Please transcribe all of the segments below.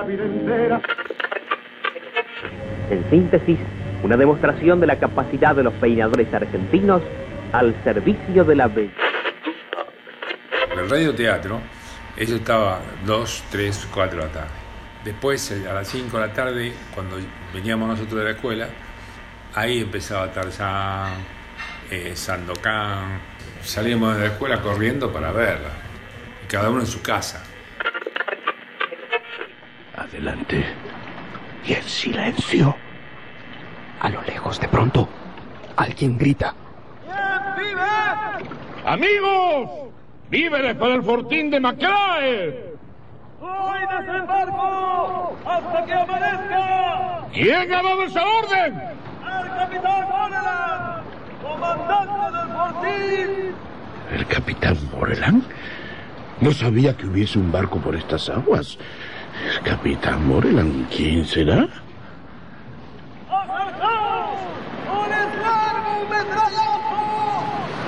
la vida entera. En síntesis, una demostración de la capacidad de los peinadores argentinos al servicio de la belleza. El radioteatro, eso estaba 2, 3, 4 de la tarde. Después, eh, a las 5 de la tarde, cuando veníamos nosotros de la escuela, ahí empezaba Tarzán, eh, Sandokan. Salíamos de la escuela corriendo para verla, y cada uno en su casa. Adelante. Y en silencio. A lo lejos, de pronto, alguien grita. ¡Amigos! ¡Víveres para el fortín de Macrae! ¡Hoy desembarco! ¡Hasta que amanezca! ¿Quién ha dado esa orden? ¡El capitán Moneland! ¡Comandante del fortín! ¿El capitán Moreland? No sabía que hubiese un barco por estas aguas. ¿El capitán Moreland quién será?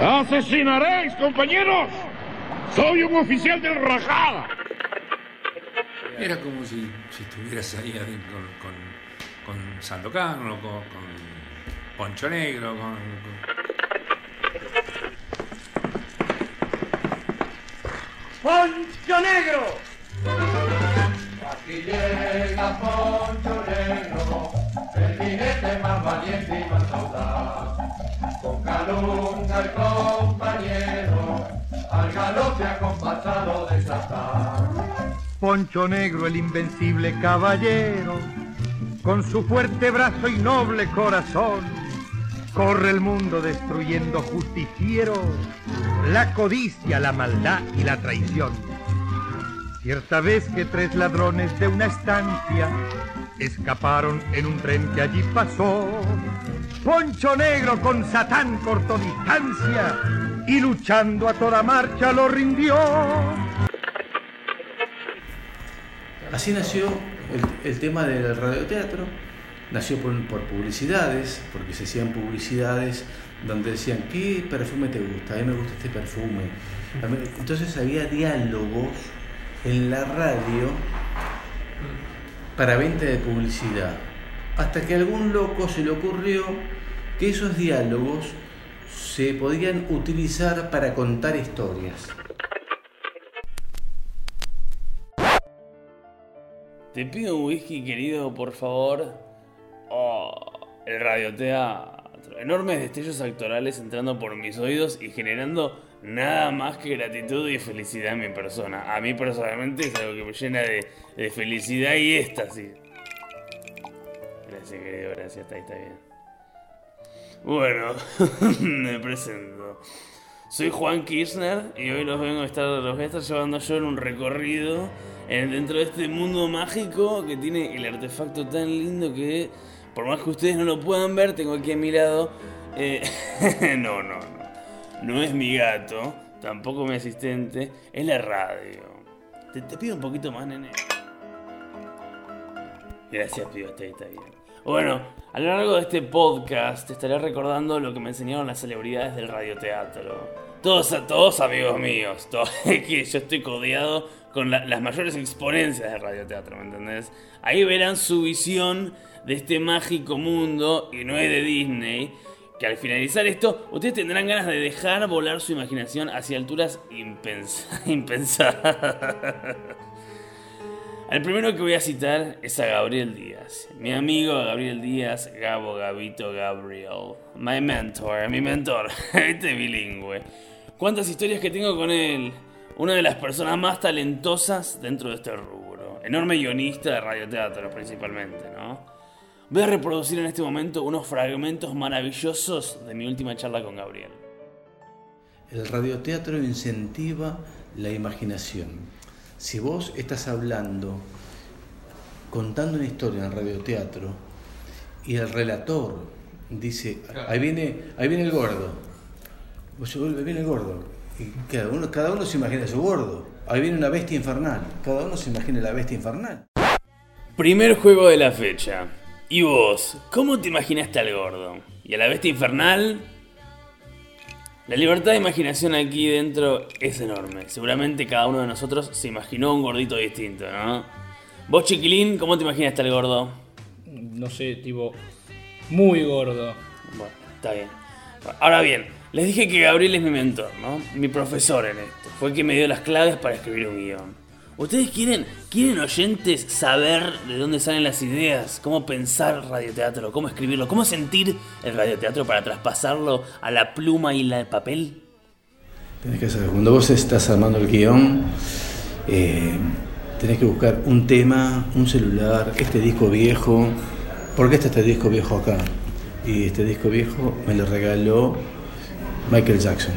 ¡Asesinaréis, compañeros! ¡Soy un oficial del Rajada! Era como si, si estuvieras ahí con, con, con Sandokan o con, con Poncho Negro, con, con- ¡Poncho Negro! Llega Poncho Negro, el jinete más valiente y más audaz. Con calunga el compañero, al galope acompasado de Satán. Poncho Negro, el invencible caballero, con su fuerte brazo y noble corazón, corre el mundo destruyendo justicieros, la codicia, la maldad y la traición. Cierta vez que tres ladrones de una estancia escaparon en un tren que allí pasó, Poncho Negro con Satán cortó distancia y luchando a toda marcha lo rindió. Así nació el, tema del radioteatro. Nació por, publicidades, porque se hacían publicidades donde decían, ¿qué perfume te gusta? A mí me gusta este perfume. Entonces había diálogos en la radio para venta de publicidad. Hasta que a algún loco se le ocurrió que esos diálogos se podían utilizar para contar historias. Te pido un whisky, querido, por favor. Oh, el Enormes destellos actorales entrando por mis oídos y generando nada más que gratitud y felicidad en mi persona. A mí personalmente es algo que me llena de, de felicidad y éxtasis. Gracias, querido, gracias, está, está bien. Bueno, me presento. Soy Juan Kirchner y hoy los vengo a estar, los voy a estar llevando yo en un recorrido en- dentro de este mundo mágico que tiene el artefacto tan lindo que, por más que ustedes no lo puedan ver, tengo aquí a mi lado. eh, no, no, no. No es mi gato, tampoco mi asistente, es la radio. Te, pido un poquito más, nene. Gracias, pido, está, está bien. Bueno, a lo largo de este podcast te estaré recordando lo que me enseñaron las celebridades del radioteatro. Todos, todos amigos míos, todos, que yo estoy codeado con la- las mayores exponencias del radioteatro, ¿me entendés? Ahí verán su visión de este mágico mundo, y no es de Disney, que al finalizar esto, ustedes tendrán ganas de dejar volar su imaginación hacia alturas impens- impensadas. El primero que voy a citar es a Gabriel Díaz. Mi amigo Gabriel Díaz, Gabo Gabito Gabriel. My mentor, mi mentor. Este bilingüe. ¿Cuántas historias que tengo con él? Una de las personas más talentosas dentro de este rubro. Enorme guionista de radioteatro principalmente, ¿no? Voy a reproducir en este momento unos fragmentos maravillosos de mi última charla con Gabriel. El radioteatro incentiva la imaginación. Si vos estás hablando, contando una historia en radioteatro, y el relator dice, ahí viene, ahí viene el gordo, Vos, ahí viene el gordo, y cada uno, cada uno se imagina a su gordo, ahí viene una bestia infernal, cada uno se imagina la bestia infernal. Primer juego de la fecha. ¿Y vos? ¿Cómo te imaginaste al gordo? ¿Y a la bestia infernal? La libertad de imaginación aquí dentro es enorme. Seguramente cada uno de nosotros se imaginó un gordito distinto, ¿no? Vos, chiquilín, ¿cómo te imaginas estar el gordo? No sé, tipo, muy gordo. Bueno, está bien. Ahora bien, les dije que Gabriel es mi mentor, ¿no? Mi profesor en esto. Fue el que me dio las claves para escribir un guion. ¿Ustedes quieren, quieren oyentes saber de dónde salen las ideas? ¿Cómo pensar radioteatro? ¿Cómo escribirlo? ¿Cómo sentir el radioteatro para traspasarlo a la pluma y el papel? Tenés que saber, cuando vos estás armando el guion, eh, tenés que buscar un tema, un celular, este disco viejo. ¿Por qué está este disco viejo acá? Y este disco viejo me lo regaló Michael Jackson.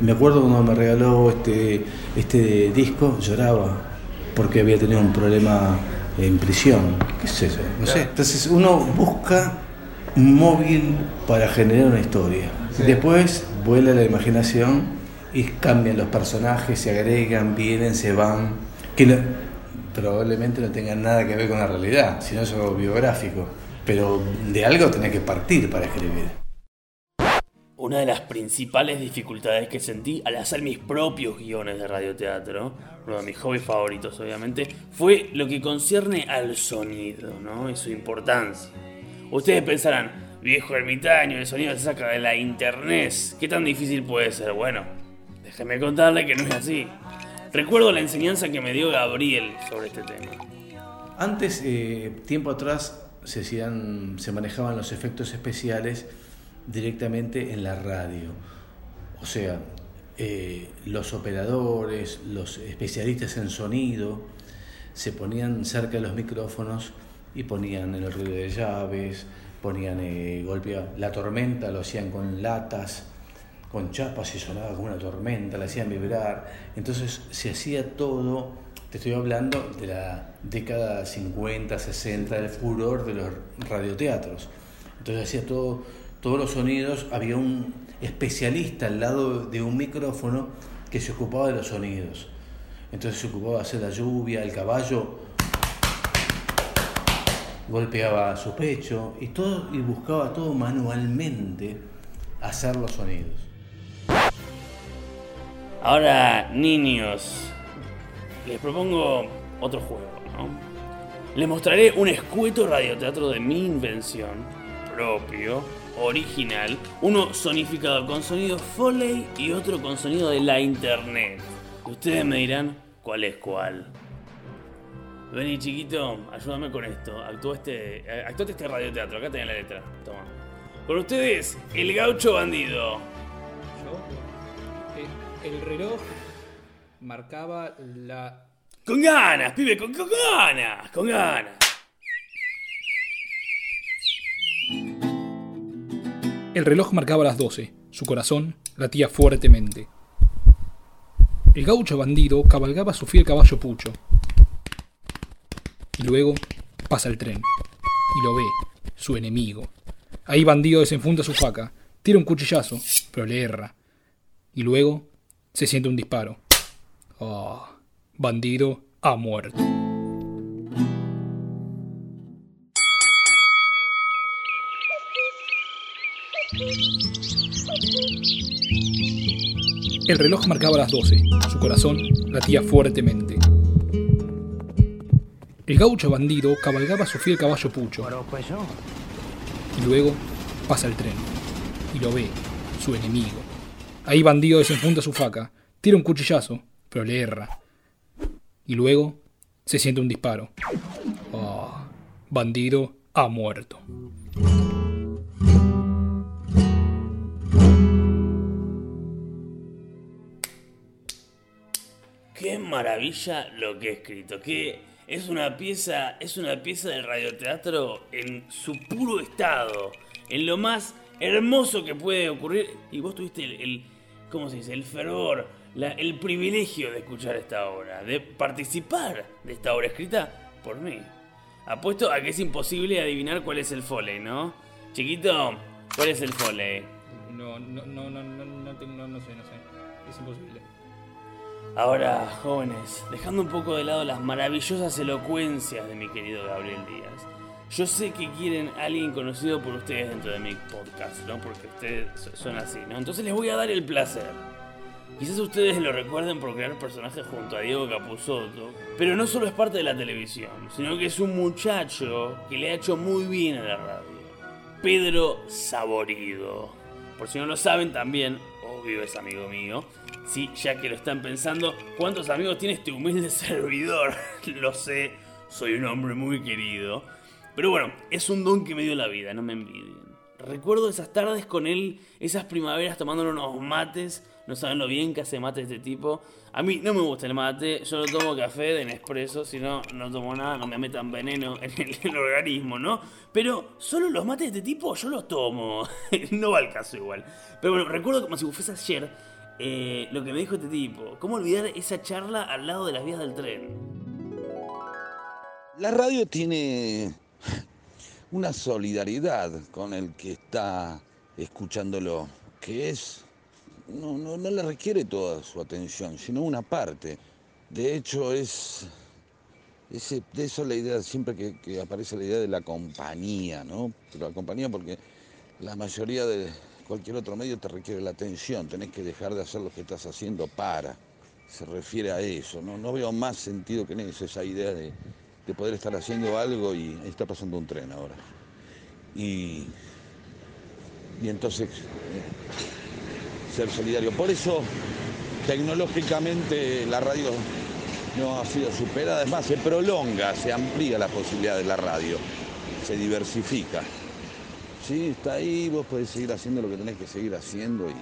Me acuerdo cuando me regaló este, este disco, lloraba porque había tenido un problema en prisión. ¿Qué es eso? No sé. Entonces uno busca un móvil para generar una historia. Después vuela la imaginación y cambian los personajes, se agregan, vienen, se van. Que no- probablemente no tengan nada que ver con la realidad, sino es algo biográfico. Pero de algo tenés que partir para escribir. Una de las principales dificultades que sentí al hacer mis propios guiones de radioteatro, uno de mis hobbies favoritos obviamente, fue lo que concierne al sonido, ¿no? Y su importancia. Ustedes pensarán, viejo ermitaño, el sonido se saca de la internet. ¿Qué tan difícil puede ser? Bueno, déjenme contarle que no es así. Recuerdo la enseñanza que me dio Gabriel sobre este tema. Antes, eh, tiempo atrás, se, se manejaban los efectos especiales directamente en la radio. O sea, eh, los operadores, los especialistas en sonido, se ponían cerca de los micrófonos y ponían el ruido de llaves, ponían eh, golpea la tormenta, lo hacían con latas, con chapas y sonaba como una tormenta, la hacían vibrar. Entonces se hacía todo, te estoy hablando de la década 50, 60, del furor de los radioteatros. Entonces hacía todo, todos los sonidos, había un especialista al lado de un micrófono que se ocupaba de los sonidos. Entonces se ocupaba de hacer la lluvia, el caballo golpeaba su pecho y todo y buscaba todo manualmente hacer los sonidos. Ahora, niños, les propongo otro juego, ¿no? Les mostraré un escueto radioteatro de mi invención, propio, original, uno sonificado con sonido Foley y otro con sonido de la internet. Ustedes me dirán cuál es cuál. Vení, chiquito, ayúdame con esto. Actúa este, eh, actuate este radioteatro, acá tenés la letra. Toma. Con ustedes, el gaucho bandido. Yo, eh, el reloj marcaba la... Con ganas, pibe, con, con ganas, con ganas. El reloj marcaba las 12. Su corazón latía fuertemente. El gaucho bandido cabalgaba su fiel caballo Pucho. Y luego pasa el tren. Y lo ve, su enemigo. Ahí bandido desenfunda su faca, tira un cuchillazo, pero le erra. Y luego se siente un disparo. Ah, bandido ha muerto. El reloj marcaba las 12. Su corazón latía fuertemente. El gaucho bandido cabalgaba su fiel caballo Pucho. Y luego pasa el tren. Y lo ve, su enemigo. Ahí bandido desenfunda su faca, tira un cuchillazo, pero le erra. Y luego se siente un disparo. Ah, bandido ha muerto. Maravilla lo que he escrito. Que es una pieza, es una pieza del radioteatro en su puro estado, en lo más hermoso que puede ocurrir. Y vos tuviste el, el- ¿cómo se dice? El fervor, la- el privilegio de escuchar esta obra, de participar de esta obra escrita por mí. Apuesto a que es imposible adivinar cuál es el foley, ¿no? Chiquito, ¿cuál es el foley? No, no, no, no, no, no, tengo- no, no sé, no sé. Es imposible. Ahora, jóvenes, dejando un poco de lado las maravillosas elocuencias de mi querido Gabriel Díaz, yo sé que quieren a alguien conocido por ustedes dentro de mi podcast, ¿no? Porque ustedes so- son así, ¿no? Entonces les voy a dar el placer Quizás ustedes lo recuerden por crear personajes junto a Diego Capusotto, pero no solo es parte de la televisión, sino que es un muchacho que le ha hecho muy bien a la radio. Pedro Saborido. Por si no lo saben también, obvio es amigo mío. Sí, ya que lo están pensando, ¿cuántos amigos tiene este humilde servidor? lo sé, soy un hombre muy querido. Pero bueno, es un don que me dio la vida, no me envidien. Recuerdo esas tardes con él, esas primaveras tomando unos mates. No saben lo bien que hace mate este tipo. A mí no me gusta el mate, yo no tomo café de Nespresso, si no, no tomo nada, no me metan veneno en el, organismo, ¿no? Pero solo los mates de este tipo yo los tomo. no va al caso igual. Pero bueno, recuerdo como si fuese ayer eh, lo que me dijo este tipo. ¿Cómo olvidar esa charla al lado de las vías del tren? La radio tiene una solidaridad con el que está escuchándolo, que es, no, no, no le requiere toda su atención, sino una parte. De hecho, es, ese, de eso la idea, siempre que, que, aparece la idea de la compañía, ¿no? Pero la compañía porque la mayoría de cualquier otro medio te requiere la atención, tenés que dejar de hacer lo que estás haciendo para. Se refiere a eso, ¿no? No veo más sentido que en eso, esa idea de, de poder estar haciendo algo y está pasando un tren ahora. Y, y entonces eh, ser solidario. Por eso tecnológicamente la radio no ha sido superada, además se prolonga, se amplía la posibilidad de la radio, se diversifica. Sí, está ahí, vos podés seguir haciendo lo que tenés que seguir haciendo y,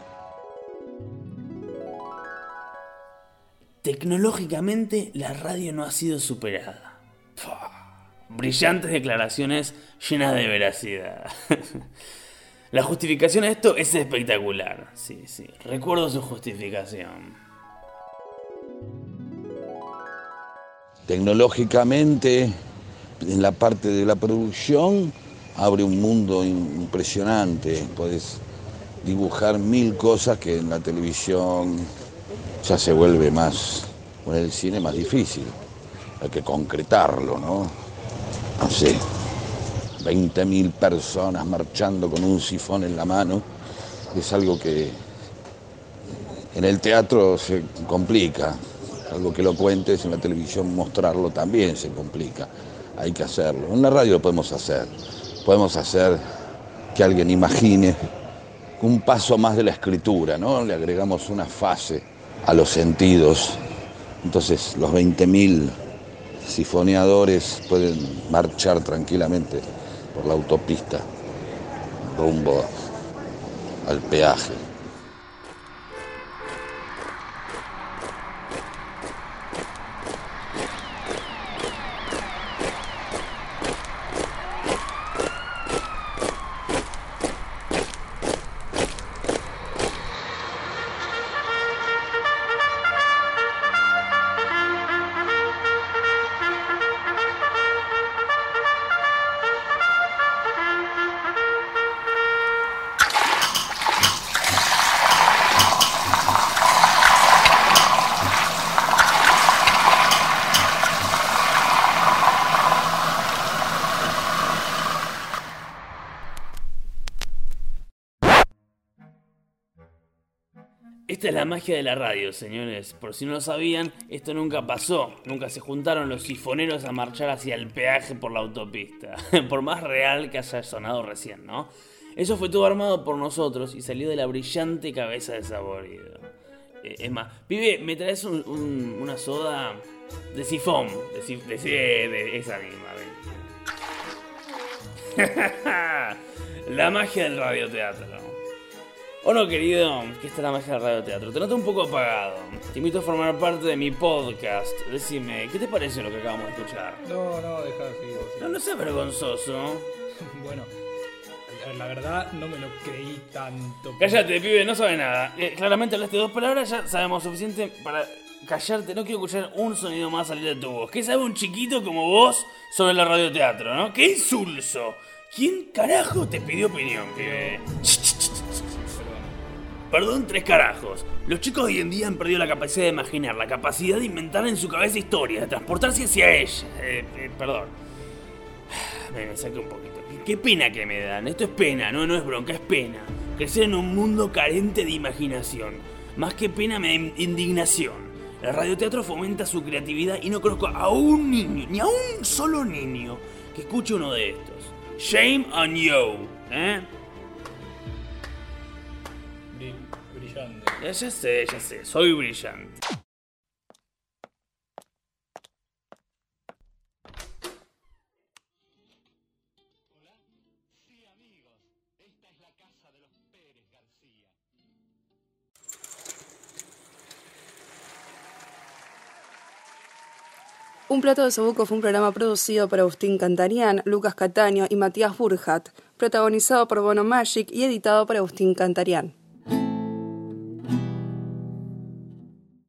Tecnológicamente la radio no ha sido superada. Brillantes declaraciones llenas de veracidad. La justificación a esto es espectacular. Sí, sí. Recuerdo su justificación. Tecnológicamente, en la parte de la producción, abre un mundo impresionante. Puedes dibujar mil cosas que en la televisión ya se vuelve más, con el cine más difícil hay que concretarlo, ¿no? No sé, 20.000 personas marchando con un sifón en la mano, es algo que en el teatro se complica, algo que lo cuentes en la televisión mostrarlo también se complica, hay que hacerlo. En la radio lo podemos hacer, podemos hacer que alguien imagine un paso más de la escritura, ¿no? Le agregamos una fase a los sentidos, entonces los 20.000 sifoneadores pueden marchar tranquilamente por la autopista rumbo al peaje. Magia de la radio, señores. Por si no lo sabían, esto nunca pasó. Nunca se juntaron los sifoneros a marchar hacia el peaje por la autopista. por más real que haya sonado recién, ¿no? Eso fue todo armado por nosotros y salió de la brillante cabeza de Saborido. Eh, es más, pibe, ¿me traes una soda de sifón? De, de, de esa misma, la magia del radioteatro. ¿O no, querido? Que esta es la magia del radioteatro. Te noto un poco apagado. Te invito a formar parte de mi podcast. Decime, ¿qué te parece lo que acabamos de escuchar? No, no, deja así. No, no seas vergonzoso. bueno, la verdad no me lo creí tanto. Cállate, pibe, no sabe nada. Eh, claramente hablaste dos palabras, ya sabemos suficiente para callarte. No quiero escuchar un sonido más salir de tu voz. ¿Qué sabe un chiquito como vos sobre el radioteatro, no? ¡Qué insulso! ¿Quién carajo te pidió opinión, pibe? Perdón, tres carajos. Los chicos hoy en día han perdido la capacidad de imaginar, la capacidad de inventar en su cabeza historias, de transportarse hacia ella. Eh, eh, perdón. Me, me saqué un poquito. Qué pena que me dan. Esto es pena, no, no es bronca, es pena. Crecer en un mundo carente de imaginación. Más que pena me da indignación. El radioteatro fomenta su creatividad y no conozco a un niño, ni a un solo niño, que escuche uno de estos. Shame on you, ¿eh? Ya, sé, ya sé, soy brillante. Un plato de sobuco fue un programa producido por Agustín Cantarián, Lucas Cataño y Matías Burhat, protagonizado por Bono Magic y editado por Agustín Cantarián.